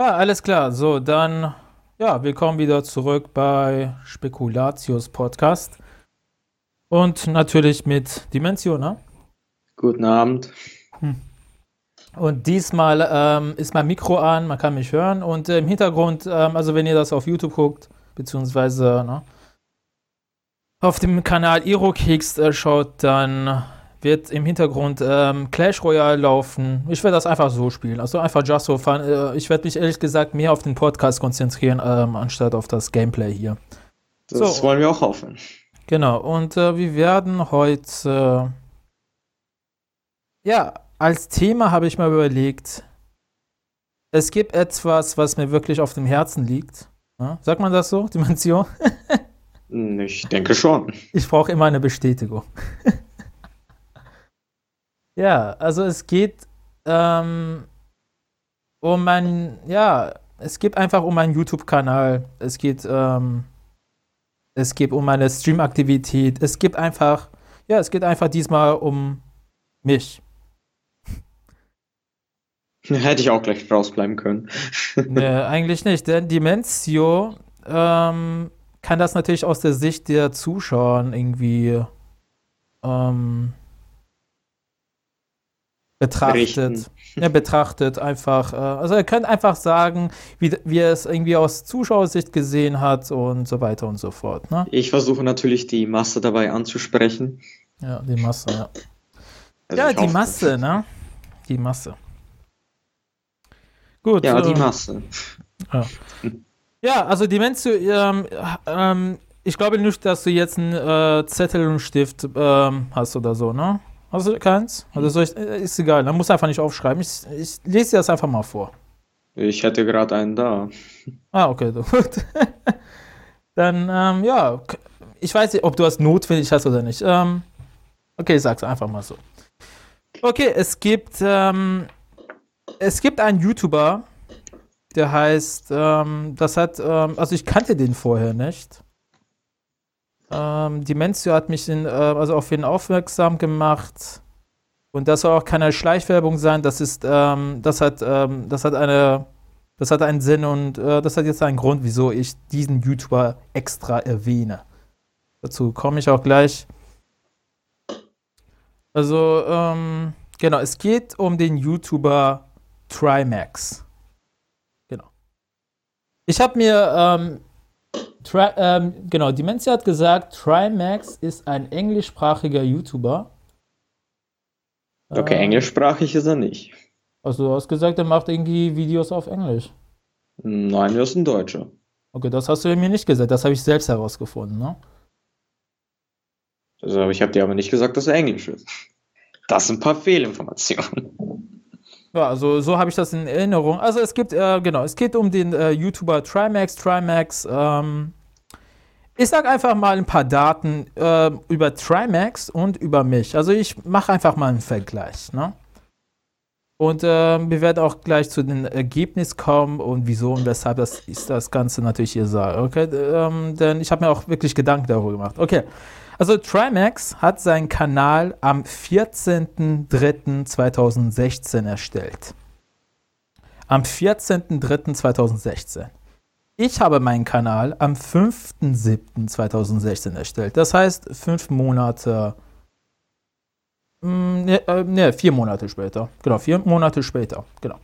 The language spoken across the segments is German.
Ah, alles klar. So, dann, ja, willkommen wieder zurück bei Spekulatius Podcast. Und natürlich mit Dimension, ne? Guten Abend. Und diesmal ähm, ist mein Mikro an, man kann mich hören. Und äh, im Hintergrund, ähm, also wenn ihr das auf YouTube guckt, beziehungsweise ne, auf dem Kanal Irokicks äh, schaut, dann wird im Hintergrund ähm, Clash Royale laufen. Ich werde das einfach so spielen. Also einfach just so fun. Äh, ich werde mich ehrlich gesagt mehr auf den Podcast konzentrieren, ähm, anstatt auf das Gameplay hier. Das So. wollen wir auch hoffen. Genau, und äh, wir werden heute, äh, ja, als Thema habe ich mal überlegt, es gibt etwas, was mir wirklich auf dem Herzen liegt. Ja? Sagt man das so, Dimension? Hm, Ich denke schon. Ich brauche immer eine Bestätigung. ja, also es geht ähm, um mein, ja, es geht einfach um meinen YouTube-Kanal. Es geht, ähm, es geht um meine Stream-Aktivität. Es geht einfach, ja, es geht einfach diesmal um mich. Hätte ich auch gleich rausbleiben können. Nee, eigentlich nicht, denn Dimensio ähm, kann das natürlich aus der Sicht der Zuschauer irgendwie ähm, betrachtet. Ja, betrachtet einfach. Äh, also er könnte einfach sagen, wie, wie er es irgendwie aus Zuschauersicht gesehen hat und so weiter und so fort. Ne? Ich versuche natürlich die Masse dabei anzusprechen. Ja, die Masse, ja. Also ja, die Masse, ne? Die Masse. Gut. Ja, die ähm, Masse. Ja, also Dimensio, ähm, ähm, ich glaube nicht, dass du jetzt einen äh, Zettel und Stift ähm, hast oder so, ne? Hast du keins? Also soll ich, äh, ist egal, dann musst du einfach nicht aufschreiben. Ich, ich lese dir das einfach mal vor. Ich hätte gerade einen da. Ah, okay, gut. Dann, ähm, ja, ich weiß nicht, ob du das notwendig hast oder nicht. Ähm, okay, ich sag's einfach mal so. Okay, es gibt, ähm, es gibt einen YouTuber, der heißt, ähm, das hat, ähm, also ich kannte den vorher nicht. Ähm, Dimensio hat mich in, äh, also auf ihn aufmerksam gemacht. Und das soll auch keine Schleichwerbung sein. Das ist, ähm, das hat, ähm, das hat eine, das hat einen Sinn und äh, das hat jetzt einen Grund, wieso ich diesen YouTuber extra erwähne. Dazu komme ich auch gleich. Also, ähm, genau, es geht um den YouTuber Trimax. Genau. Ich habe mir, ähm, Tri ähm, genau, Dementia hat gesagt, Trimax ist ein englischsprachiger YouTuber. Okay, Ähm, englischsprachig ist er nicht. Also du hast gesagt, er macht irgendwie Videos auf Englisch. Nein, er ist ein Deutscher. Okay, das hast du mir nicht gesagt, das habe ich selbst herausgefunden, ne? Also, ich habe dir aber nicht gesagt, dass er Englisch ist. Das sind ein paar Fehlinformationen. Ja, also so habe ich das in Erinnerung. Also es gibt, äh, genau, es geht um den äh, YouTuber Trimax. Trimax, ähm, ich sag einfach mal ein paar Daten äh, über Trimax und über mich. Also ich mache einfach mal einen Vergleich, ne? Und ähm, wir werden auch gleich zu den Ergebnissen kommen und wieso und weshalb das ist das Ganze natürlich hier sage. Okay, ähm, denn ich habe mir auch wirklich Gedanken darüber gemacht. Okay, also Trimax hat seinen Kanal am 14.03.2016 erstellt. Am 14.03.2016. Ich habe meinen Kanal am 5.07.2016 erstellt. Das heißt, fünf Monate. Mm, Ne, äh, ne, vier Monate später. Genau, vier Monate später. Genau.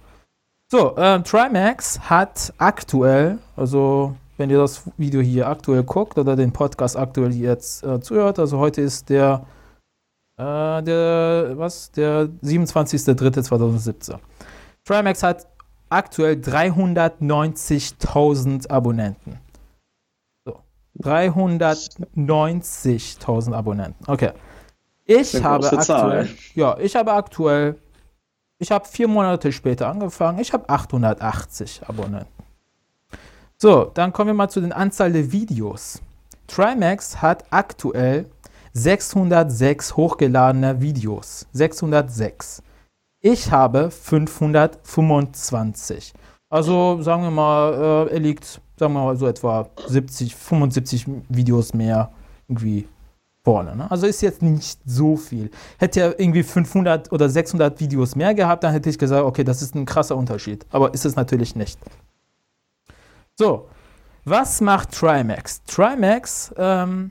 So, äh, Trimax hat aktuell, also wenn ihr das Video hier aktuell guckt oder den Podcast aktuell jetzt äh, zuhört, also heute ist der, äh, der, was, der 27.03.2017. Trimax hat aktuell 390.000 Abonnenten. So, 390.000 Abonnenten. Okay. Ich habe aktuell, Zahl. ja, ich habe aktuell, ich habe vier Monate später angefangen, ich habe 880 Abonnenten. So, dann kommen wir mal zu den Anzahl der Videos. Trimax hat aktuell 606 hochgeladene Videos. 606. Ich habe 525. Also sagen wir mal, äh, er liegt, sagen wir mal so etwa 70, 75 Videos mehr irgendwie vorne. Ne? Also ist jetzt nicht so viel. Hätte er irgendwie 500 oder 600 Videos mehr gehabt, dann hätte ich gesagt, okay, das ist ein krasser Unterschied. Aber ist es natürlich nicht. So, was macht Trimax? Trimax ähm,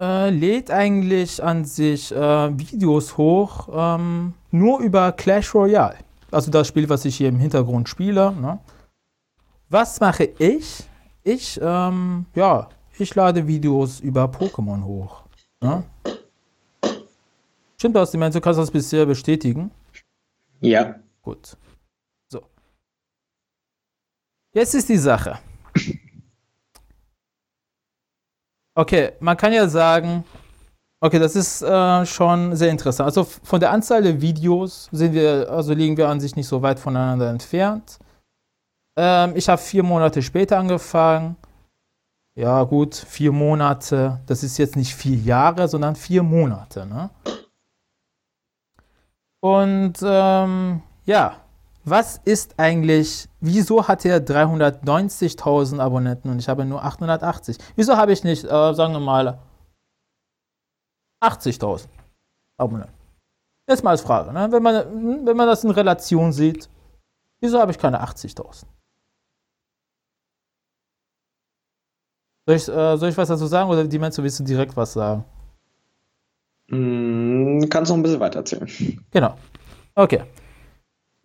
äh, lädt eigentlich an sich äh, Videos hoch, ähm, nur über Clash Royale. Also das Spiel, was ich hier im Hintergrund spiele. Ne? Was mache ich? Ich, ähm, ja, ich lade Videos über Pokémon hoch. Ne? Stimmt das, Dimension? Du kannst das bisher bestätigen? Ja. Gut. Jetzt ist die Sache. Okay, man kann ja sagen, okay, das ist äh, schon sehr interessant. Also von der Anzahl der Videos sind wir, also liegen wir an sich nicht so weit voneinander entfernt. Ähm, ich habe vier Monate später angefangen. Ja, gut, vier Monate. Das ist jetzt nicht vier Jahre, sondern vier Monate. Ne? Und ähm, ja, was ist eigentlich, wieso hat er 390.000 Abonnenten und ich habe nur 880? Wieso habe ich nicht, äh, sagen wir mal, 80.000 Abonnenten? Jetzt mal als Frage, ne? wenn, man, wenn man das in Relation sieht, wieso habe ich keine 80.000? Soll ich, äh, soll ich was dazu sagen oder die meinst du, willst du direkt was sagen? Mm, kannst noch ein bisschen weiter erzählen. Genau. Okay.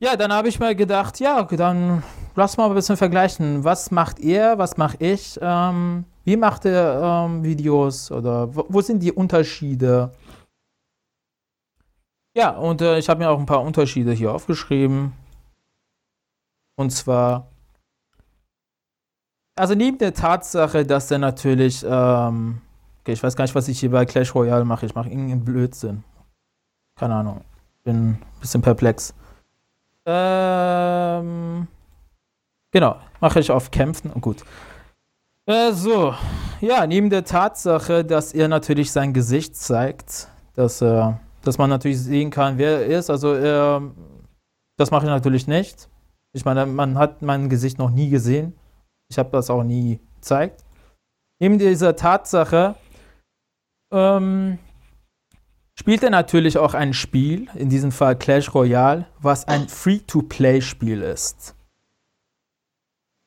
Ja, dann habe ich mal gedacht, ja, dann lass mal ein bisschen vergleichen. Was macht ihr, was mache ich? Ähm, wie macht ihr ähm, Videos oder wo, wo, sind die Unterschiede? Ja, und äh, ich habe mir auch ein paar Unterschiede hier aufgeschrieben. Und zwar, also neben der Tatsache, dass er natürlich, ähm, okay, ich weiß gar nicht, was ich hier bei Clash Royale mache. Ich mache irgendeinen Blödsinn. Keine Ahnung. Bin ein bisschen perplex. Ähm, genau, mache ich auf Kämpfen und gut. Äh, so, ja, neben der Tatsache, dass er natürlich sein Gesicht zeigt, dass, äh, dass man natürlich sehen kann, wer er ist, also äh, das mache ich natürlich nicht. Ich meine, man hat mein Gesicht noch nie gesehen. Ich habe das auch nie gezeigt. Neben dieser Tatsache ähm, spielt er natürlich auch ein Spiel, in diesem Fall Clash Royale, was ein Free-to-Play-Spiel ist.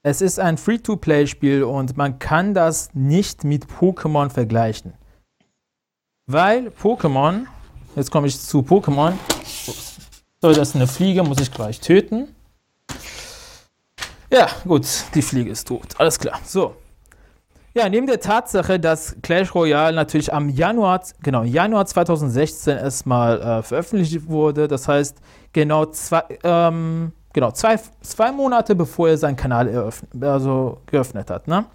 Es ist ein Free-to-Play-Spiel und man kann das nicht mit Pokémon vergleichen. Weil Pokémon, jetzt komme ich zu Pokémon, so, das ist eine Fliege, muss ich gleich töten. Ja, gut, die Fliege ist tot, alles klar. So, ja, neben der Tatsache, dass Clash Royale natürlich am Januar, genau, Januar 2016 erstmal äh, veröffentlicht wurde, das heißt genau zwei, ähm, genau zwei, zwei Monate bevor er seinen Kanal eröffnet, also geöffnet hat, ne?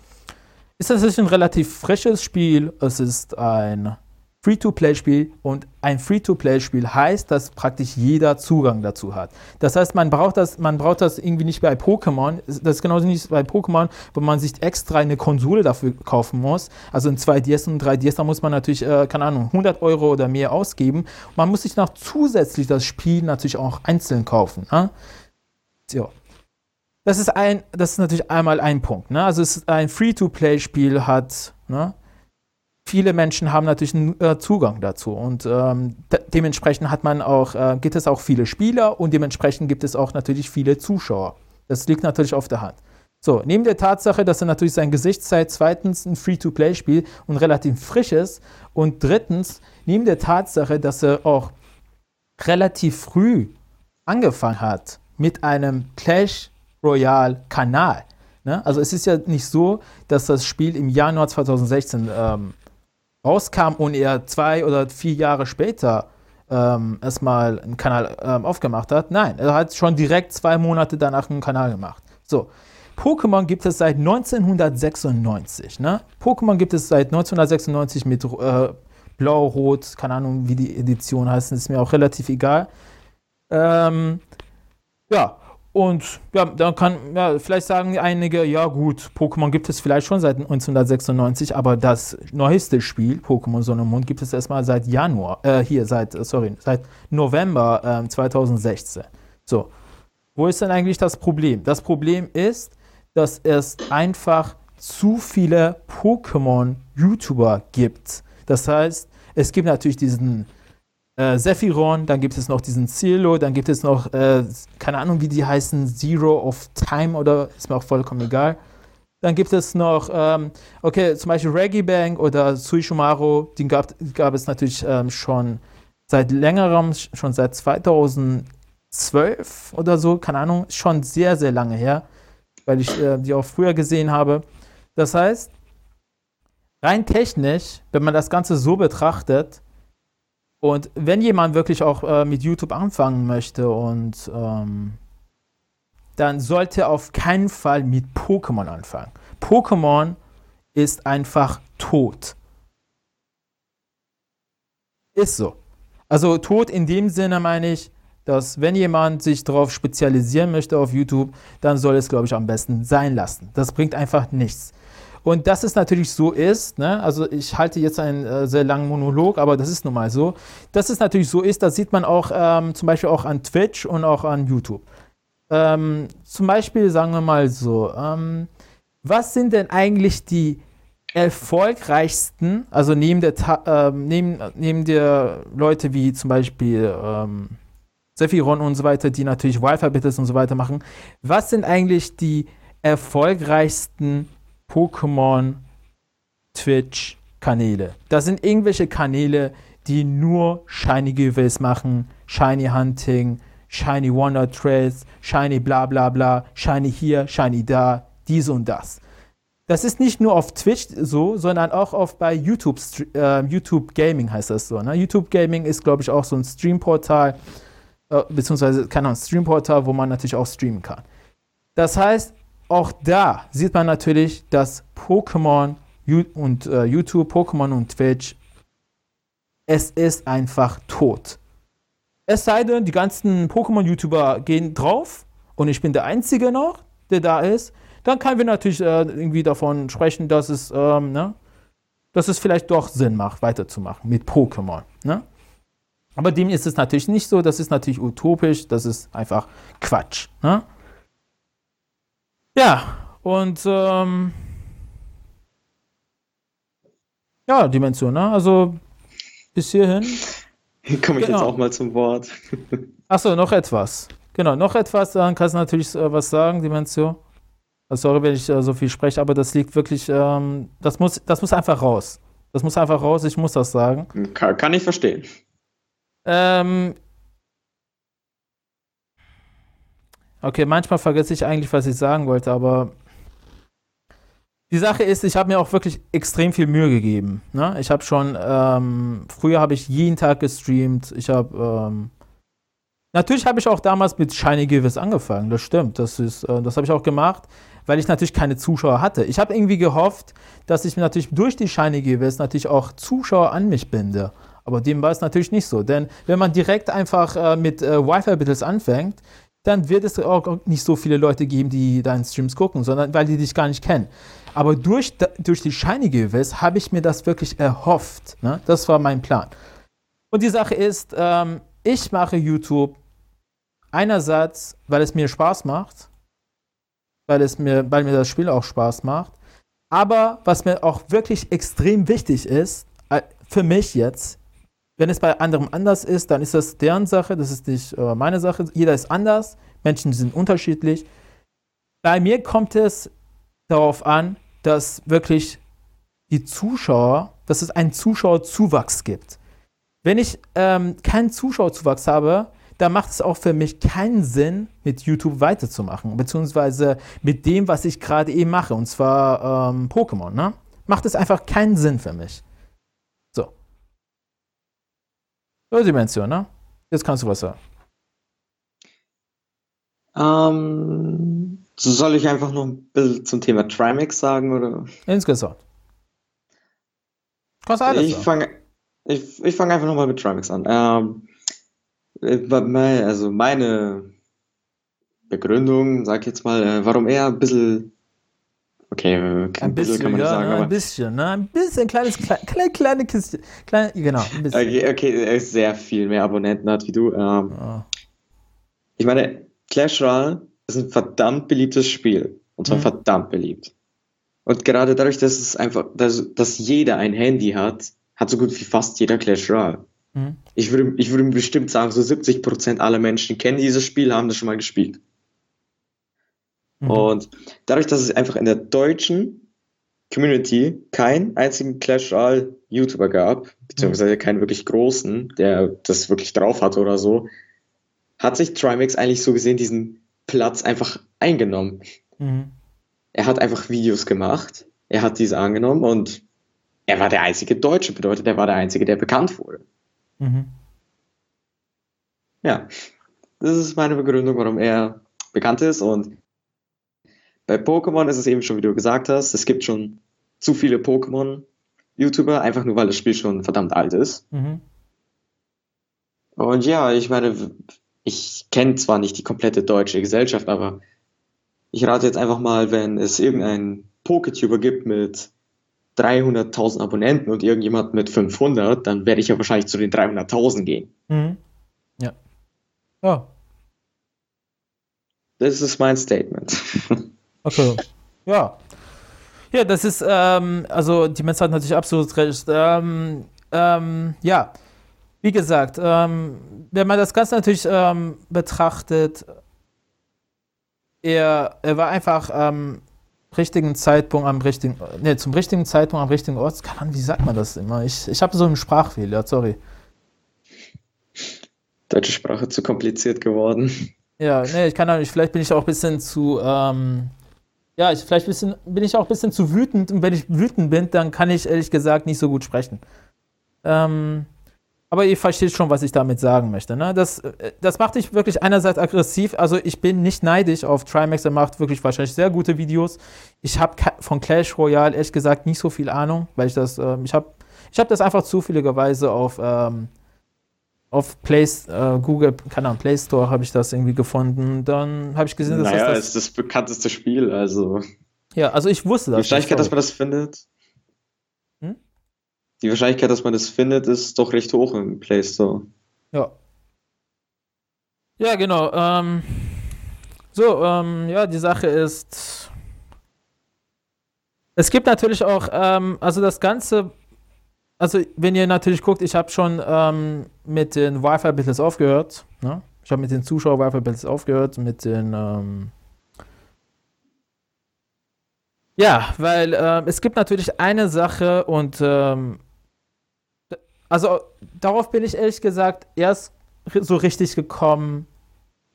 Ist das ein relativ frisches Spiel. Es ist ein Free-to-Play-Spiel und ein Free-to-Play-Spiel heißt, dass praktisch jeder Zugang dazu hat. Das heißt, man braucht das, man braucht das irgendwie nicht bei Pokémon. Das ist genauso nicht bei Pokémon, wo man sich extra eine Konsole dafür kaufen muss. Also in 2DS und 3DS, da muss man natürlich, äh, keine Ahnung, 100 Euro oder mehr ausgeben. Man muss sich noch zusätzlich das Spiel natürlich auch einzeln kaufen. Ne? So. Das ist ein, das ist natürlich einmal ein Punkt. Ne? Also es ist ein Free-to-Play-Spiel hat, ne? Viele Menschen haben natürlich einen äh, Zugang dazu und ähm, de dementsprechend hat man auch, äh, gibt es auch viele Spieler und dementsprechend gibt es auch natürlich viele Zuschauer. Das liegt natürlich auf der Hand. So, neben der Tatsache, dass er natürlich sein Gesicht zeigt, zweitens ein Free-to-Play-Spiel und relativ frisch ist und drittens, neben der Tatsache, dass er auch relativ früh angefangen hat mit einem Clash Royale-Kanal. Ne? Also es ist ja nicht so, dass das Spiel im Januar 2016 ähm, rauskam und er zwei oder vier Jahre später ähm, erstmal einen Kanal ähm, aufgemacht hat. Nein, er hat schon direkt zwei Monate danach einen Kanal gemacht. So, Pokémon gibt es seit 1996. Ne? Pokémon gibt es seit 1996 mit äh, Blau, Rot, keine Ahnung, wie die Edition heißt, ist mir auch relativ egal. Ähm, ja, und ja, dann kann, ja, vielleicht sagen einige, ja gut, Pokémon gibt es vielleicht schon seit 1996, aber das neueste Spiel, Pokémon Sonne und Mond, gibt es erstmal seit Januar, äh, hier, seit, sorry, seit November äh, 2016. So, wo ist denn eigentlich das Problem? Das Problem ist, dass es einfach zu viele Pokémon-YouTuber gibt. Das heißt, es gibt natürlich diesen äh, Sephiron, dann gibt es noch diesen Cielo, dann gibt es noch, äh, keine Ahnung, wie die heißen, Zero of Time oder ist mir auch vollkommen egal. Dann gibt es noch, ähm, okay, zum Beispiel Reggae Bank oder Suishumaru, den gab, gab es natürlich ähm, schon seit längerem, schon seit 2012 oder so, keine Ahnung, schon sehr, sehr lange her, weil ich äh, die auch früher gesehen habe. Das heißt, rein technisch, wenn man das Ganze so betrachtet, und wenn jemand wirklich auch äh, mit YouTube anfangen möchte und ähm, dann sollte er auf keinen Fall mit Pokémon anfangen. Pokémon ist einfach tot. Ist so. Also tot in dem Sinne meine ich, dass wenn jemand sich darauf spezialisieren möchte auf YouTube, dann soll es, glaube ich, am besten sein lassen. Das bringt einfach nichts. Und dass es natürlich so ist, ne? also ich halte jetzt einen äh, sehr langen Monolog, aber das ist nun mal so, dass es natürlich so ist, das sieht man auch ähm, zum Beispiel auch an Twitch und auch an YouTube. Ähm, zum Beispiel sagen wir mal so, ähm, was sind denn eigentlich die erfolgreichsten, also neben der, äh, neben, neben der Leute wie zum Beispiel ähm, Sephiron und so weiter, die natürlich Wi-Fi-Bittes und so weiter machen, was sind eigentlich die erfolgreichsten Pokémon Twitch-Kanäle? Das sind irgendwelche Kanäle, die nur Shiny Giveaways machen, Shiny Hunting, Shiny Wonder Trails, Shiny bla bla bla, Shiny hier, Shiny da, dies und das. Das ist nicht nur auf Twitch so, sondern auch auf bei YouTube, äh, YouTube Gaming heißt das so. Ne? YouTube Gaming ist, glaube ich, auch so ein Streamportal, äh, beziehungsweise, keine Ahnung, Streamportal, wo man natürlich auch streamen kann. Das heißt, auch da sieht man natürlich, dass Pokémon und äh, YouTube, Pokémon und Twitch, es ist einfach tot. Es sei denn, die ganzen Pokémon-YouTuber gehen drauf und ich bin der Einzige noch, der da ist, dann können wir natürlich äh, irgendwie davon sprechen, dass es, ähm, ne, dass es vielleicht doch Sinn macht, weiterzumachen mit Pokémon. Ne? Aber dem ist es natürlich nicht so, das ist natürlich utopisch, das ist einfach Quatsch. Ne? Ja, und ähm, ja, Dimension, ne? Also bis hierhin hier komme ich genau. jetzt auch mal zum Wort. Achso, noch etwas. Genau, noch etwas, dann kannst du natürlich äh, was sagen, Dimension. Also, sorry, wenn ich äh, so viel spreche, aber das liegt wirklich, ähm, das, muss, das muss einfach raus. Das muss einfach raus, ich muss das sagen. Kann, kann ich verstehen. Ähm, okay, manchmal vergesse ich eigentlich, was ich sagen wollte, aber die Sache ist, ich habe mir auch wirklich extrem viel Mühe gegeben. Ne? Ich habe schon, ähm, früher habe ich jeden Tag gestreamt. Ich habe, ähm, natürlich habe ich auch damals mit Shiny Givers angefangen. Das stimmt. Das äh, das habe ich auch gemacht, weil ich natürlich keine Zuschauer hatte. Ich habe irgendwie gehofft, dass ich natürlich durch die Shiny Givers natürlich auch Zuschauer an mich binde. Aber dem war es natürlich nicht so. Denn wenn man direkt einfach äh, mit äh, Wi-Fi-Bittles anfängt, dann wird es auch nicht so viele Leute geben, die deinen Streams gucken, sondern weil die dich gar nicht kennen. Aber durch, durch die Shiny Giveaways habe ich mir das wirklich erhofft. Ne? Das war mein Plan. Und die Sache ist, ähm, ich mache YouTube einerseits, weil es mir Spaß macht, weil, es mir, weil mir das Spiel auch Spaß macht, aber was mir auch wirklich extrem wichtig ist, äh, für mich jetzt, wenn es bei anderen anders ist, dann ist das deren Sache, das ist nicht äh, meine Sache. Jeder ist anders, Menschen sind unterschiedlich. Bei mir kommt es darauf an, dass wirklich die Zuschauer, dass es einen Zuschauerzuwachs gibt. Wenn ich ähm, keinen Zuschauerzuwachs habe, dann macht es auch für mich keinen Sinn, mit YouTube weiterzumachen, beziehungsweise mit dem, was ich gerade eben mache, und zwar ähm, Pokémon. Ne? Macht es einfach keinen Sinn für mich. So. So, Dimension, ne? Jetzt kannst du was sagen. Ähm, soll ich einfach noch ein bisschen zum Thema Trimax sagen? Oder? Insgesamt. Kannst alles ich fange ich, ich fang einfach nochmal mit Trimax an. Ähm, äh, also meine Begründung, sag ich jetzt mal, äh, warum er ein bisschen Okay, äh, ein bisschen, kann man ja, sagen, ne, ein bisschen, ne? Ein bisschen, kleines, kleine, kleine Kiste. Kleine, genau, ein bisschen. Okay, okay, er ist sehr viel mehr Abonnenten hat wie du. Ähm, oh. Ich meine, Clash Royale ist ein verdammt beliebtes Spiel. Und zwar mhm. verdammt beliebt. Und gerade dadurch, dass es einfach, dass, dass jeder ein Handy hat, hat so gut wie fast jeder Clash Royale. Mhm. Ich würde, ich würde bestimmt sagen, so 70% aller Menschen kennen dieses Spiel, haben das schon mal gespielt. Mhm. Und dadurch, dass es einfach in der deutschen Community keinen einzigen Clash Royale YouTuber gab, beziehungsweise keinen wirklich großen, der das wirklich drauf hatte oder so, hat sich Trimax eigentlich so gesehen diesen Platz einfach eingenommen. Mhm. Er hat einfach Videos gemacht, er hat diese angenommen und er war der einzige Deutsche, bedeutet, er war der einzige, der bekannt wurde. Mhm. Ja, das ist meine Begründung, warum er bekannt ist. Und bei Pokémon ist es eben schon, wie du gesagt hast, es gibt schon zu viele Pokémon-YouTuber, einfach nur weil das Spiel schon verdammt alt ist. Mhm. Und ja, ich meine, ich kenne zwar nicht die komplette deutsche Gesellschaft, aber ich rate jetzt einfach mal, wenn es irgendeinen Poketuber gibt mit 300.000 Abonnenten und irgendjemand mit 500, dann werde ich ja wahrscheinlich zu den 300.000 gehen. Mhm. Ja. Ja, Das ist mein Statement. okay. Ja. Ja, das ist, ähm, also die Mensa hat natürlich absolut recht. Ähm, ähm, ja, wie gesagt, ähm, wenn man das Ganze natürlich ähm, betrachtet, er, er war einfach am richtigen Zeitpunkt am richtigen, ne, zum richtigen Zeitpunkt am richtigen Ort. Keine Ahnung, wie sagt man das immer? Ich, ich habe so einen Sprachfehler, sorry. Deutsche Sprache zu kompliziert geworden. Ja, ne, ich kann auch nicht, vielleicht bin ich auch ein bisschen zu, ähm, ja, ich, vielleicht bisschen, bin ich auch ein bisschen zu wütend und wenn ich wütend bin, dann kann ich ehrlich gesagt nicht so gut sprechen. Ähm, aber ihr versteht schon, was ich damit sagen möchte. Ne? Das, äh, das macht dich wirklich einerseits aggressiv. Also ich bin nicht neidisch auf Trimax, er macht wirklich wahrscheinlich sehr gute Videos. Ich habe von Clash Royale ehrlich gesagt nicht so viel Ahnung, weil ich das, ähm, ich habe ich hab das einfach zufälligerweise auf, ähm, auf Play, äh, Google, keine Ahnung, Play Store habe ich das irgendwie gefunden. Dann habe ich gesehen, dass naja, das, ist das bekannteste Spiel, also ja, also ich wusste die das. Wahrscheinlichkeit, dass man das findet. Hm? Die Wahrscheinlichkeit, dass man das findet, ist doch recht hoch im Play Store. Ja. Ja, genau. Ähm, so, ähm, ja, die Sache ist. Es gibt natürlich auch, ähm, also das Ganze, also wenn ihr natürlich guckt, ich habe schon ähm, mit den Wi-Fi-Battles aufgehört. Ne? Ich habe mit den Zuschauer-Wi-Fi-Battles aufgehört, mit den. Ähm, ja, weil ähm, es gibt natürlich eine Sache und ähm, also darauf bin ich ehrlich gesagt erst so richtig gekommen.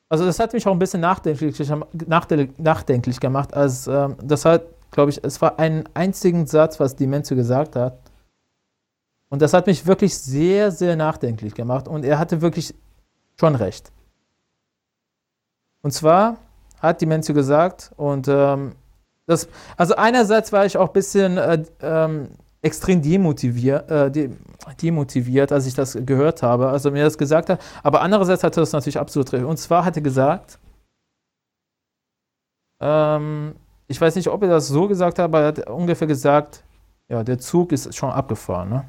Also das hat mich auch ein bisschen nachdenklich, nachde- nachdenklich gemacht, als ähm, das hat, glaube ich, es war einen einzigen Satz, was die Menzo gesagt hat. Und das hat mich wirklich sehr, sehr nachdenklich gemacht. Und er hatte wirklich schon recht. Und zwar hat die Menzo gesagt, und ähm, das, also einerseits war ich auch ein bisschen äh, ähm, extrem demotiviert, äh, de demotiviert, als ich das gehört habe, als er mir das gesagt hat. Aber andererseits hatte er das natürlich absolut recht. Und zwar hat er gesagt, ähm, ich weiß nicht, ob er das so gesagt hat, aber er hat ungefähr gesagt, ja, der Zug ist schon abgefahren, ne?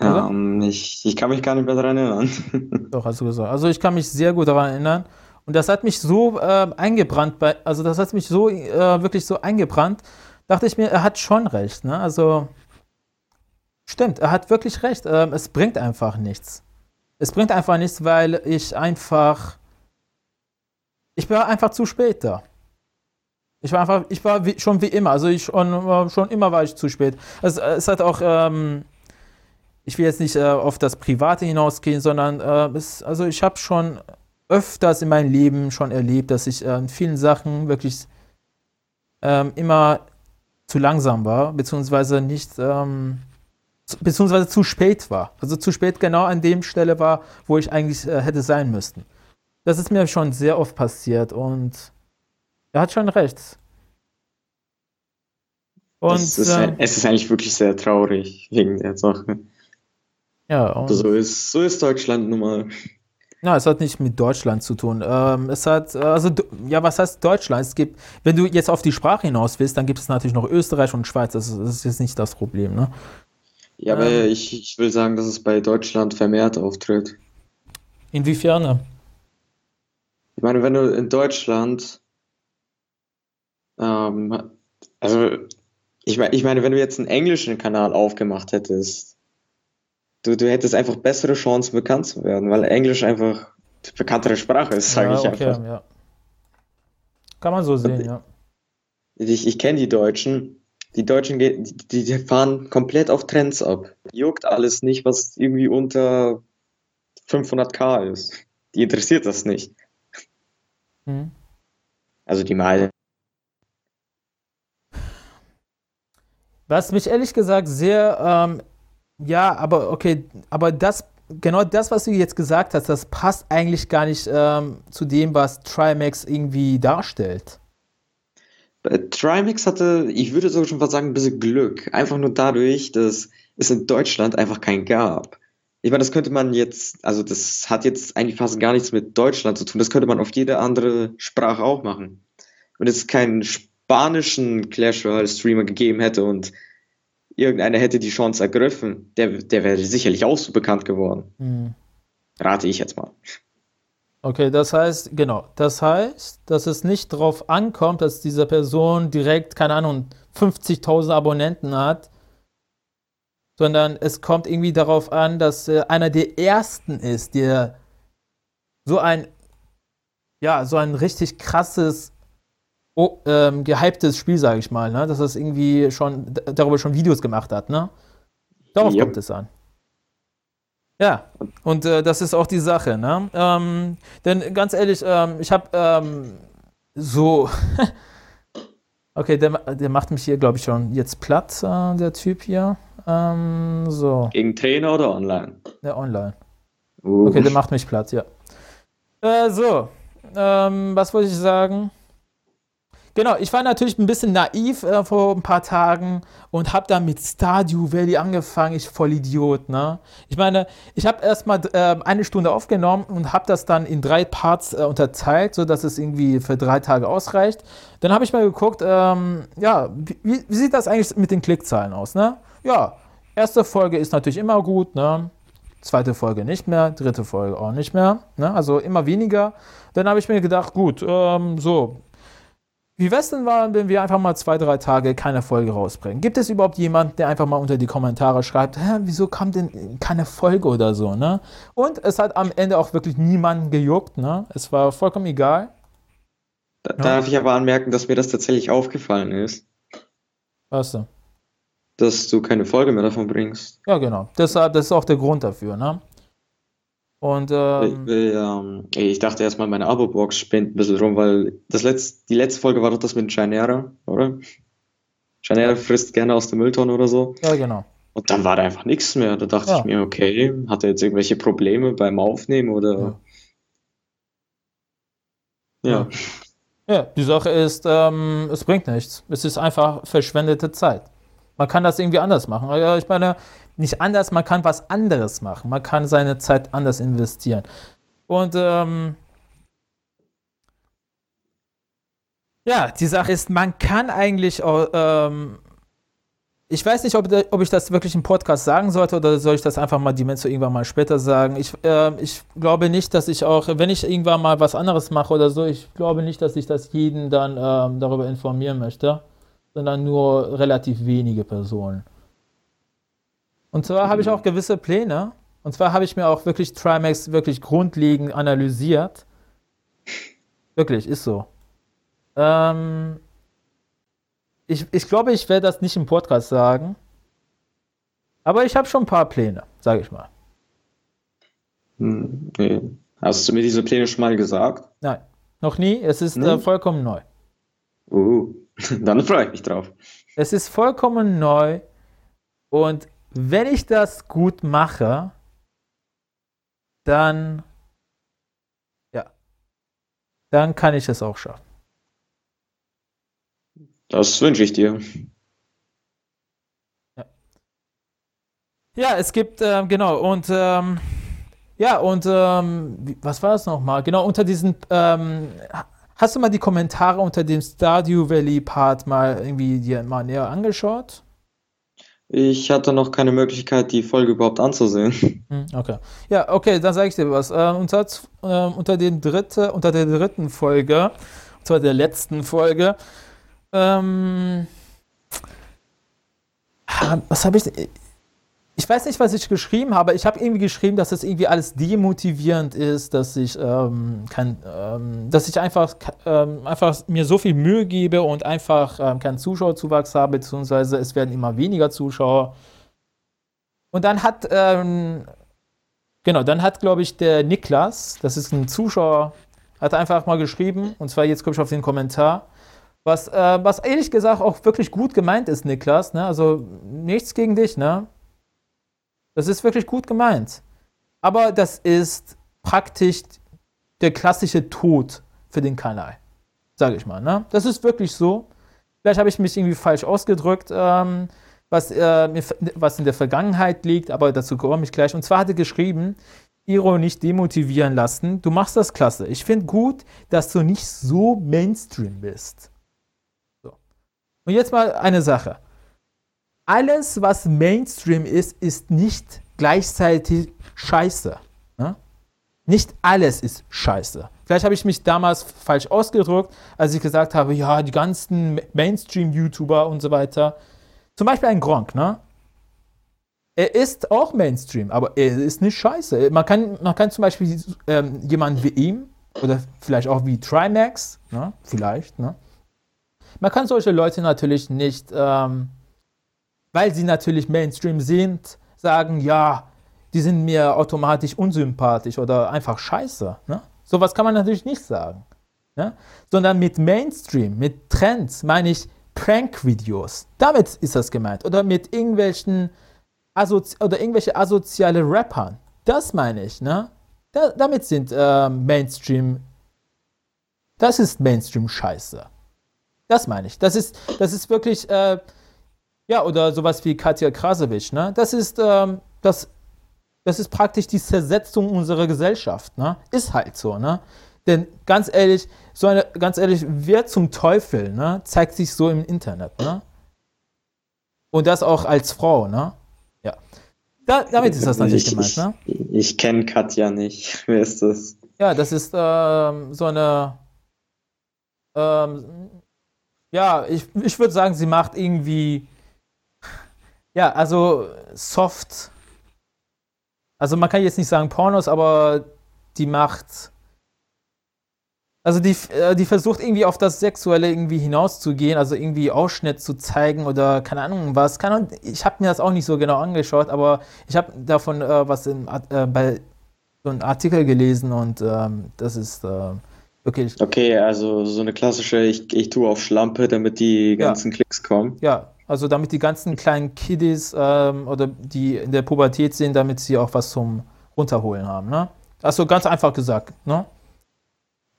Ähm, ich, ich kann mich gar nicht mehr daran erinnern. Doch, hast du gesagt. Also ich kann mich sehr gut daran erinnern. Und das hat mich so ähm, eingebrannt, bei, also das hat mich so äh, wirklich so eingebrannt, dachte ich mir, er hat schon recht. Ne? Also stimmt, er hat wirklich recht. Ähm, es bringt einfach nichts. Es bringt einfach nichts, weil ich einfach, ich war einfach zu spät da. Ich war einfach, ich war wie, schon wie immer, also ich schon, äh, schon immer war ich zu spät. Es, es hat auch, ähm, ich will jetzt nicht äh, auf das Private hinausgehen, sondern äh, es, also ich habe schon öfters in meinem Leben schon erlebt, dass ich äh, in vielen Sachen wirklich ähm, immer zu langsam war, beziehungsweise nicht, ähm, zu, beziehungsweise zu spät war. Also zu spät genau an dem Stelle war, wo ich eigentlich äh, hätte sein müssen. Das ist mir schon sehr oft passiert und er hat schon recht. Und ist, ähm, es ist eigentlich wirklich sehr traurig wegen der Sache. Ja, und Aber so ist, so ist Deutschland nun mal. Ja, es hat nicht mit Deutschland zu tun. Ähm, es hat, äh, also, ja, was heißt Deutschland? Es gibt, wenn du jetzt auf die Sprache hinaus willst, dann gibt es natürlich noch Österreich und Schweiz. Das ist, das ist jetzt nicht das Problem, ne? Ja, aber Ähm. ich, ich will sagen, dass es bei Deutschland vermehrt auftritt. Inwiefern? Ich meine, wenn du in Deutschland Ähm, also, ich, mein, ich meine, wenn du jetzt einen englischen Kanal aufgemacht hättest, du, du hättest einfach bessere Chancen, bekannt zu werden, weil Englisch einfach die bekanntere Sprache ist, sage ja, ich okay, einfach. ja. Kann man so sehen, ja. Ich, ich kenne die Deutschen. Die Deutschen gehen, die, die fahren komplett auf Trends ab. Juckt alles nicht, was irgendwie unter 500k ist. Die interessiert das nicht. Hm. Also die meisten. Was mich ehrlich gesagt sehr, ähm, ja, aber okay, aber das, genau das, was du jetzt gesagt hast, das passt eigentlich gar nicht ähm, zu dem, was Trimax irgendwie darstellt. Trimax hatte, ich würde sogar schon fast sagen, ein bisschen Glück. Einfach nur dadurch, dass es in Deutschland einfach keinen gab. Ich meine, das könnte man jetzt, also das hat jetzt eigentlich fast gar nichts mit Deutschland zu tun. Das könnte man auf jede andere Sprache auch machen. Wenn es keinen spanischen Clash Royale Streamer gegeben hätte und irgendeiner hätte die Chance ergriffen, der, der wäre sicherlich auch so bekannt geworden. Hm. Rate ich jetzt mal. Okay, das heißt, genau, das heißt, dass es nicht darauf ankommt, dass diese Person direkt, keine Ahnung, 50.000 Abonnenten hat, sondern es kommt irgendwie darauf an, dass äh, einer der ersten ist, der so ein, ja, so ein richtig krasses, oh, ähm, gehyptes Spiel, sage ich mal, ne? dass es irgendwie schon, darüber schon Videos gemacht hat, ne? Darauf Yep. kommt es an. Ja, und äh, das ist auch die Sache, ne? Ähm, denn ganz ehrlich, ähm, ich habe ähm, so. okay, der, der macht mich hier, glaube ich, schon jetzt platt, äh, der Typ hier. Ähm, so, Gegen Trainer oder online? der Online. Uh, Okay, der macht mich platt, ja. Äh, so, ähm, was wollte ich sagen? Genau, ich war natürlich ein bisschen naiv äh, vor ein paar Tagen und habe dann mit Stardew Valley angefangen. Ich voll Idiot, ne? Ich meine, ich habe erstmal äh, eine Stunde aufgenommen und habe das dann in drei Parts äh, unterteilt, sodass es irgendwie für drei Tage ausreicht. Dann habe ich mal geguckt, ähm, ja, wie, wie sieht das eigentlich mit den Klickzahlen aus, ne? Ja, erste Folge ist natürlich immer gut, ne? Zweite Folge nicht mehr, dritte Folge auch nicht mehr. Ne? Also immer weniger. Dann habe ich mir gedacht, gut, ähm, so. Wie wär's denn mal, wenn wir einfach mal zwei, drei Tage keine Folge rausbringen? Gibt es überhaupt jemanden, der einfach mal unter die Kommentare schreibt, Hä, wieso kam denn keine Folge oder so, ne? Und es hat am Ende auch wirklich niemanden gejuckt, ne? Es war vollkommen egal. da, darf ich aber anmerken, dass mir das tatsächlich aufgefallen ist, Weißt du? dass du keine Folge mehr davon bringst. Ja, genau. Deshalb, das ist auch der Grund dafür, ne? Und, ähm, Ich, ähm, ich dachte erstmal, meine Abo-Box spinnt ein bisschen rum, weil das letzt, die letzte Folge war doch das mit Janera, oder? Janera frisst gerne aus der Mülltonne oder so. ja, genau. Und dann war da einfach nichts mehr. Da dachte Ja. ich mir, okay, hat er jetzt irgendwelche Probleme beim Aufnehmen oder? Ja. Ja, die Sache ist, ähm, es bringt nichts. Es ist einfach verschwendete Zeit. Man kann das irgendwie anders machen. Ja, Ich meine, nicht anders, man kann was anderes machen. Man kann seine Zeit anders investieren. Und ähm, ja, die Sache ist, man kann eigentlich auch, ähm, ich weiß nicht, ob, ob ich das wirklich im Podcast sagen sollte oder soll ich das einfach mal die Menschen irgendwann mal später sagen. Ich, ähm, ich glaube nicht, dass ich auch, wenn ich irgendwann mal was anderes mache oder so, ich glaube nicht, dass ich das jeden dann ähm, darüber informieren möchte, sondern nur relativ wenige Personen. Und zwar habe ich auch gewisse Pläne. Und zwar habe ich mir auch wirklich Trimax wirklich grundlegend analysiert. Wirklich, ist so. Ähm, ich, ich glaube, ich werde das nicht im Podcast sagen. Aber ich habe schon ein paar Pläne, sage ich mal. Hm, nee. Hast du mir diese Pläne schon mal gesagt? Nein, noch nie. Es ist äh, vollkommen neu. Uh, dann freue ich mich drauf. Es ist vollkommen neu. Und wenn ich das gut mache, dann, ja, dann kann ich es auch schaffen. Das wünsche ich dir. Ja, es gibt, ähm, genau, und ähm, ja, und ähm, was war das nochmal? Genau, unter diesen, ähm, hast du mal die Kommentare unter dem Stardew Valley Part mal irgendwie dir mal näher angeschaut? Ich hatte noch keine Möglichkeit, die Folge überhaupt anzusehen. Hm, okay. Ja, okay, dann sage ich dir was. Ähm, unter, ähm, unter, den dritte, unter der dritten Folge, und zwar der letzten Folge, Ähm, was habe ich? Ich weiß nicht, was ich geschrieben habe. Ich habe irgendwie geschrieben, dass es irgendwie alles demotivierend ist, dass ich ähm, kein, ähm, dass ich einfach, ähm, einfach mir so viel Mühe gebe und einfach ähm, keinen Zuschauerzuwachs habe, beziehungsweise es werden immer weniger Zuschauer. Und dann hat, ähm, genau, dann hat, glaube ich, der Niklas, das ist ein Zuschauer, hat einfach mal geschrieben, und zwar jetzt komme ich auf den Kommentar, was, äh, was ehrlich gesagt auch wirklich gut gemeint ist, Niklas, ne? Also nichts gegen dich, ne? Das ist wirklich gut gemeint. Aber das ist praktisch der klassische Tod für den Kanal, sage ich mal, ne? Das ist wirklich so. Vielleicht habe ich mich irgendwie falsch ausgedrückt, ähm, was, äh, was in der Vergangenheit liegt, aber dazu komme ich gleich. Und zwar hat er geschrieben, Iro nicht demotivieren lassen. Du machst das klasse. Ich finde gut, dass du nicht so Mainstream bist. So. Und jetzt mal eine Sache. Alles, was Mainstream ist, ist nicht gleichzeitig scheiße. Ne? Nicht alles ist scheiße. Vielleicht habe ich mich damals falsch ausgedrückt, als ich gesagt habe, ja, die ganzen Mainstream-YouTuber und so weiter. Zum Beispiel ein Gronk, ne? er ist auch Mainstream, aber er ist nicht scheiße. Man kann, man kann zum Beispiel ähm, jemanden wie ihm oder vielleicht auch wie Trimax, ne? vielleicht, ne? man kann solche Leute natürlich nicht, ähm, weil sie natürlich Mainstream sind, sagen, ja, die sind mir automatisch unsympathisch oder einfach scheiße. Ne? Sowas kann man natürlich nicht sagen. Ne? Sondern mit Mainstream, mit Trends meine ich Prank-Videos. Damit ist das gemeint. Oder mit irgendwelchen Asozi oder irgendwelche asoziale Rapper. Das meine ich, ne? Da, damit sind äh, Mainstream. Das ist Mainstream-Scheiße. Das meine ich. Das ist, das ist wirklich, äh, ja, oder sowas wie Katja Krasowitsch, ne? Das ist, ähm, das, das ist praktisch die Zersetzung unserer Gesellschaft, ne? Ist halt so, ne? Denn ganz ehrlich, so eine, ganz ehrlich, wer zum Teufel, ne, zeigt sich so im Internet, ne? Und das auch als Frau, ne? Ja. Da, damit ist das natürlich ich, gemeint, ne? Ich, ich kenne Katja nicht. Wer ist das? Ja, das ist ähm, so eine. Ähm, ja, ich, ich würde sagen, sie macht irgendwie. Ja, also soft. Also man kann jetzt nicht sagen Pornos, aber die macht also die, äh, die versucht irgendwie auf das Sexuelle irgendwie hinauszugehen, also irgendwie Ausschnitt zu zeigen oder keine Ahnung was. Keine Ahnung, ich habe mir das auch nicht so genau angeschaut, aber ich habe davon äh, was in, äh, bei so einem Artikel gelesen und ähm, das ist äh, wirklich. Okay, also so eine klassische, ich, ich tue auf Schlampe, damit die ganzen ja. Klicks kommen. Ja, also damit die ganzen kleinen Kiddies ähm, oder die in der Pubertät sind, damit sie auch was zum Runterholen haben, ne? Also ganz einfach gesagt, ne?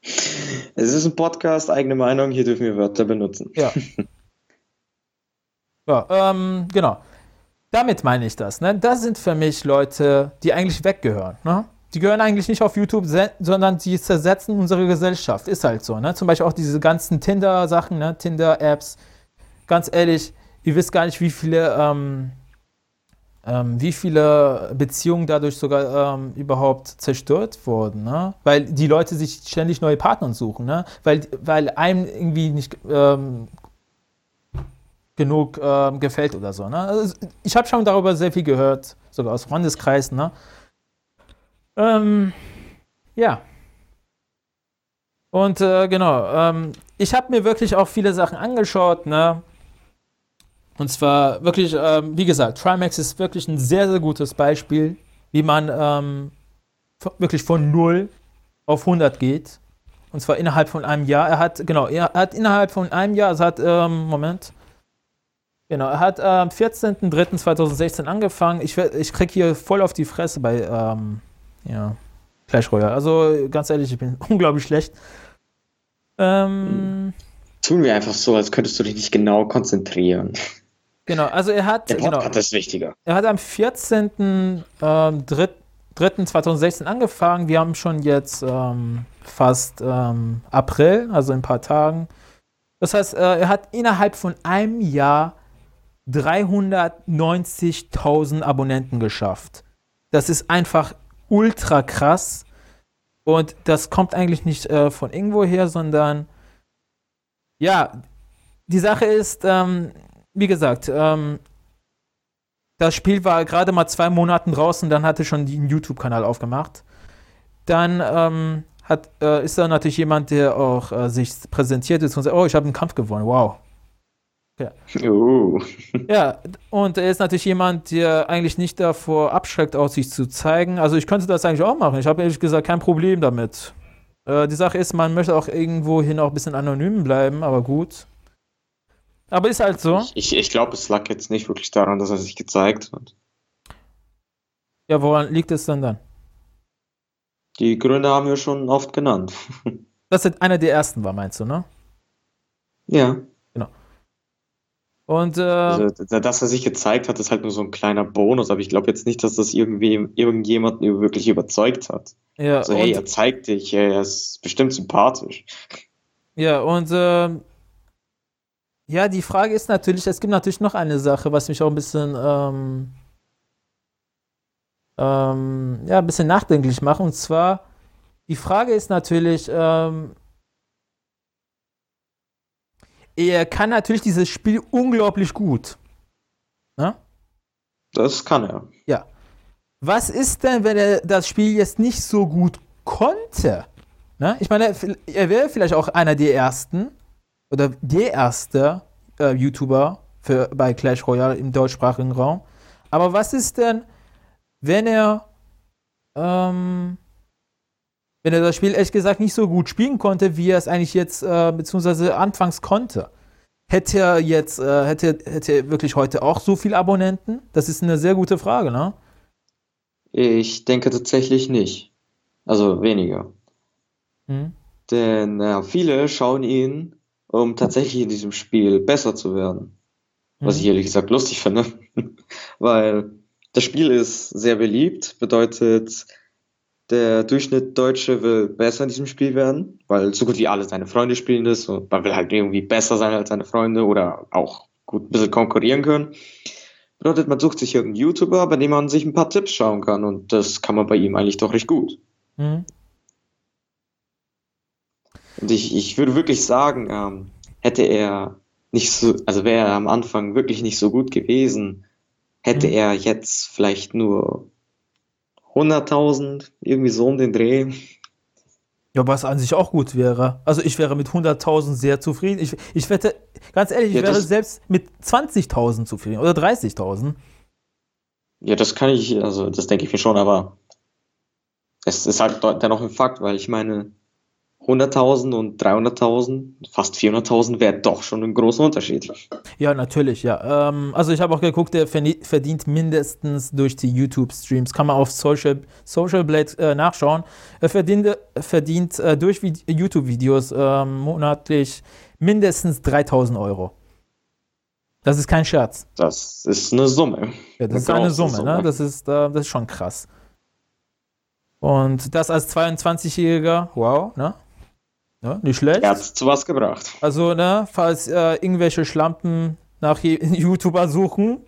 Es ist ein Podcast, eigene Meinung, hier dürfen wir Wörter benutzen. Ja. ja, ähm, genau. Damit meine ich das. Ne? Das sind für mich Leute, die eigentlich weggehören. Ne? Die gehören eigentlich nicht auf YouTube, sondern die zersetzen unsere Gesellschaft. Ist halt so. Ne? Zum Beispiel auch diese ganzen Tinder-Sachen, ne? Tinder-Apps. Ganz ehrlich, ihr wisst gar nicht, wie viele ähm, ähm, wie viele Beziehungen dadurch sogar ähm, überhaupt zerstört wurden, ne? Weil die Leute sich ständig neue Partner suchen, ne? Weil, weil einem irgendwie nicht ähm, genug ähm, gefällt oder so, ne? Also ich habe schon darüber sehr viel gehört, sogar aus Freundeskreisen, ne? Ähm, ja. Und äh, genau, ich habe mir wirklich auch viele Sachen angeschaut, ne? Und zwar wirklich, ähm, wie gesagt, Trimax ist wirklich ein sehr, sehr gutes Beispiel, wie man ähm, wirklich von 0 auf 100 geht. Und zwar innerhalb von einem Jahr. Er hat, genau, er hat innerhalb von einem Jahr, also hat, ähm, Moment. Genau, er hat am ähm, 14.03.2016 angefangen. Ich, ich krieg hier voll auf die Fresse bei, ähm, ja, Clash Royale. Also ganz ehrlich, ich bin unglaublich schlecht. Ähm, Tun wir einfach so, als könntest du dich nicht genau konzentrieren. Genau, also er hat. Der Podcast genau, ist wichtiger. Er hat am 14.03.2016 ähm, angefangen. Wir haben schon jetzt ähm, fast ähm, April, also in ein paar Tagen. Das heißt, äh, er hat innerhalb von einem Jahr 390.000 Abonnenten geschafft. Das ist einfach ultra krass. Und das kommt eigentlich nicht äh, von irgendwo her, sondern ja, die Sache ist, ähm, wie gesagt, ähm, das Spiel war gerade mal zwei Monate draußen, dann hatte schon den YouTube-Kanal aufgemacht. Dann ähm, hat, äh, ist da natürlich jemand, der auch äh, sich präsentiert ist und sagt, oh, ich habe einen Kampf gewonnen, wow. Ja. Uh. ja, und er ist natürlich jemand, der eigentlich nicht davor abschreckt, auch sich zu zeigen. Also ich könnte das eigentlich auch machen. Ich habe ehrlich gesagt kein Problem damit. Äh, die Sache ist, man möchte auch irgendwohin auch ein bisschen anonym bleiben, aber gut. Aber ist halt so. Ich, ich, ich glaube, es lag jetzt nicht wirklich daran, dass er sich gezeigt hat. Ja, woran liegt es denn dann? Die Gründe haben wir schon oft genannt. Das ist einer der ersten war, meinst du, ne? Ja. Genau. Und äh, Also, da- dass er sich gezeigt hat, ist halt nur so ein kleiner Bonus, aber ich glaube jetzt nicht, dass das irgendwie irgendjemanden wirklich überzeugt hat. ja, So, hey, er zeigt dich, er ist bestimmt sympathisch. ja, und ähm, ja, die Frage ist natürlich, es gibt natürlich noch eine Sache, was mich auch ein bisschen ähm, ähm, ja, ein bisschen nachdenklich macht. Und zwar, die Frage ist natürlich, ähm, er kann natürlich dieses Spiel unglaublich gut. Ne? Das kann er. Ja. Was ist denn, wenn er das Spiel jetzt nicht so gut konnte? Ne? Ich meine, er wäre vielleicht auch einer der ersten oder der erste äh, YouTuber für, bei Clash Royale im deutschsprachigen Raum. Aber was ist denn, wenn er, ähm, wenn er das Spiel ehrlich gesagt nicht so gut spielen konnte, wie er es eigentlich jetzt, äh, beziehungsweise anfangs konnte? Hätte er jetzt, äh, hätte, hätte er wirklich heute auch so viele Abonnenten? Das ist eine sehr gute Frage, ne? Ich denke tatsächlich nicht. Also weniger. Hm? Denn ja, viele schauen ihn, um tatsächlich in diesem Spiel besser zu werden. Was ich Hm? ehrlich gesagt lustig finde. Weil das Spiel ist sehr beliebt, bedeutet, der Durchschnitt Deutsche will besser in diesem Spiel werden, weil so gut wie alle seine Freunde spielen das und man will halt irgendwie besser sein als seine Freunde oder auch gut ein bisschen konkurrieren können. Bedeutet, man sucht sich irgendeinen YouTuber, bei dem man sich ein paar Tipps schauen kann und das kann man bei ihm eigentlich doch recht gut. Hm? Und ich, ich würde wirklich sagen, ähm, hätte er nicht so, also wäre er am Anfang wirklich nicht so gut gewesen, hätte Mhm. er jetzt vielleicht nur 100.000, irgendwie so um den Dreh. Ja, was an sich auch gut wäre. Also ich wäre mit 100.000 sehr zufrieden. Ich, ich wette, ganz ehrlich, ich Ja, wäre selbst mit 20.000 zufrieden oder 30.000. Ja, das kann ich, also das denke ich mir schon, aber es ist halt dennoch ein Fakt, weil ich meine, 100.000 und 300.000, fast 400.000 wäre doch schon ein großer Unterschied. Ja, natürlich, ja. Ähm, also ich habe auch geguckt, der verdient mindestens durch die YouTube-Streams. Kann man auf Social, Social Blade äh, nachschauen. Er verdient, verdient äh, durch Vid- YouTube-Videos ähm, monatlich mindestens 3.000 Euro. Das ist kein Scherz. Das ist eine Summe. Ja, das Eine ist eine große Summe, ne? Summe. Das ist, äh, das ist schon krass. Und das als 22-Jähriger, wow, ne? Ne? Nicht schlecht. Er hat zu was gebracht. Also, ne, falls äh, irgendwelche Schlampen nach YouTuber suchen,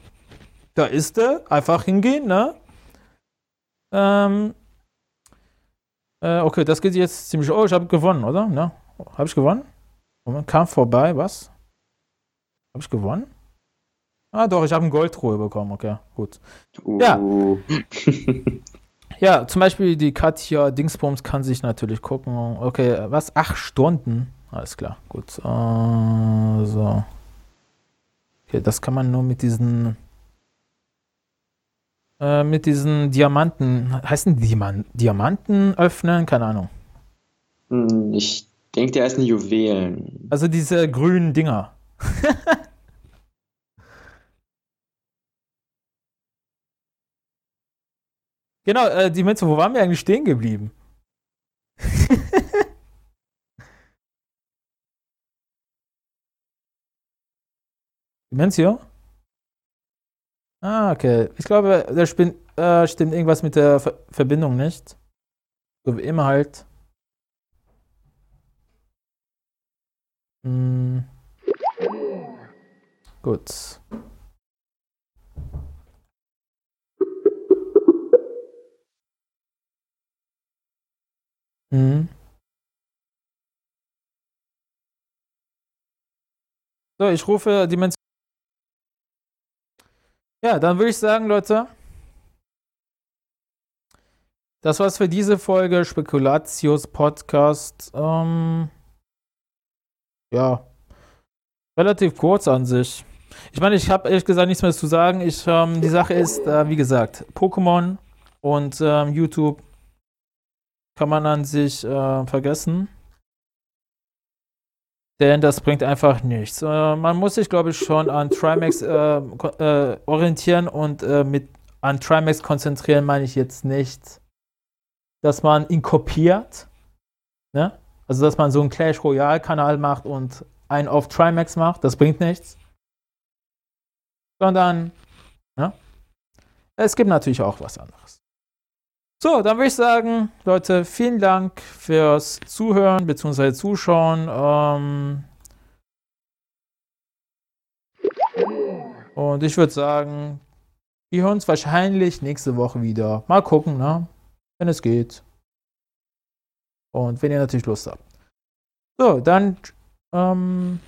da ist er. Einfach hingehen, ne? Ähm, äh, okay, das geht jetzt ziemlich. Oh, ich habe gewonnen, oder? Ne? Habe ich gewonnen? Moment, kam vorbei, was? Habe ich gewonnen? Ah, doch, ich habe eine Goldruhe bekommen, okay, gut. Ja. Uh. Ja, zum Beispiel die Katja Dingsbums kann sich natürlich gucken. Okay, was? Acht Stunden? Alles klar, gut. Äh, so. Okay, das kann man nur mit diesen. Äh, mit diesen Diamanten. Heißen die Diaman Diamanten öffnen? Keine Ahnung. Hm, Ich denke, der ein Juwelen. Also diese grünen Dinger. genau, äh, die Münze, wo waren wir eigentlich stehen geblieben? Dimensio? Ah, okay. Ich glaube, da äh, stimmt irgendwas mit der Ver Verbindung nicht. So wie immer halt. Hm. Gut. Mhm. So, ich rufe Dimension. Ja, dann würde ich sagen, Leute, das war's für diese Folge Spekulatius Podcast. Ähm, ja, relativ kurz an sich. Ich meine, ich habe ehrlich gesagt nichts mehr zu sagen. Ich, ähm, die Sache ist, äh, wie gesagt, Pokémon und ähm, YouTube kann man an sich äh, vergessen. Denn das bringt einfach nichts. Äh, man muss sich, glaube ich, schon an Trimax äh, äh, orientieren und äh, mit an Trimax konzentrieren meine ich jetzt nicht, dass man ihn kopiert. Ne? Also, dass man so einen Clash Royale-Kanal macht und einen auf Trimax macht. Das bringt nichts. Sondern, ne? es gibt natürlich auch was anderes. So, dann würde ich sagen, Leute, vielen Dank fürs Zuhören bzw. Zuschauen. Ähm und ich würde sagen, wir hören uns wahrscheinlich nächste Woche wieder. Mal gucken, ne? wenn es geht. Und wenn ihr natürlich Lust habt. So, dann ähm,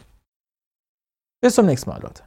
bis zum nächsten Mal, Leute.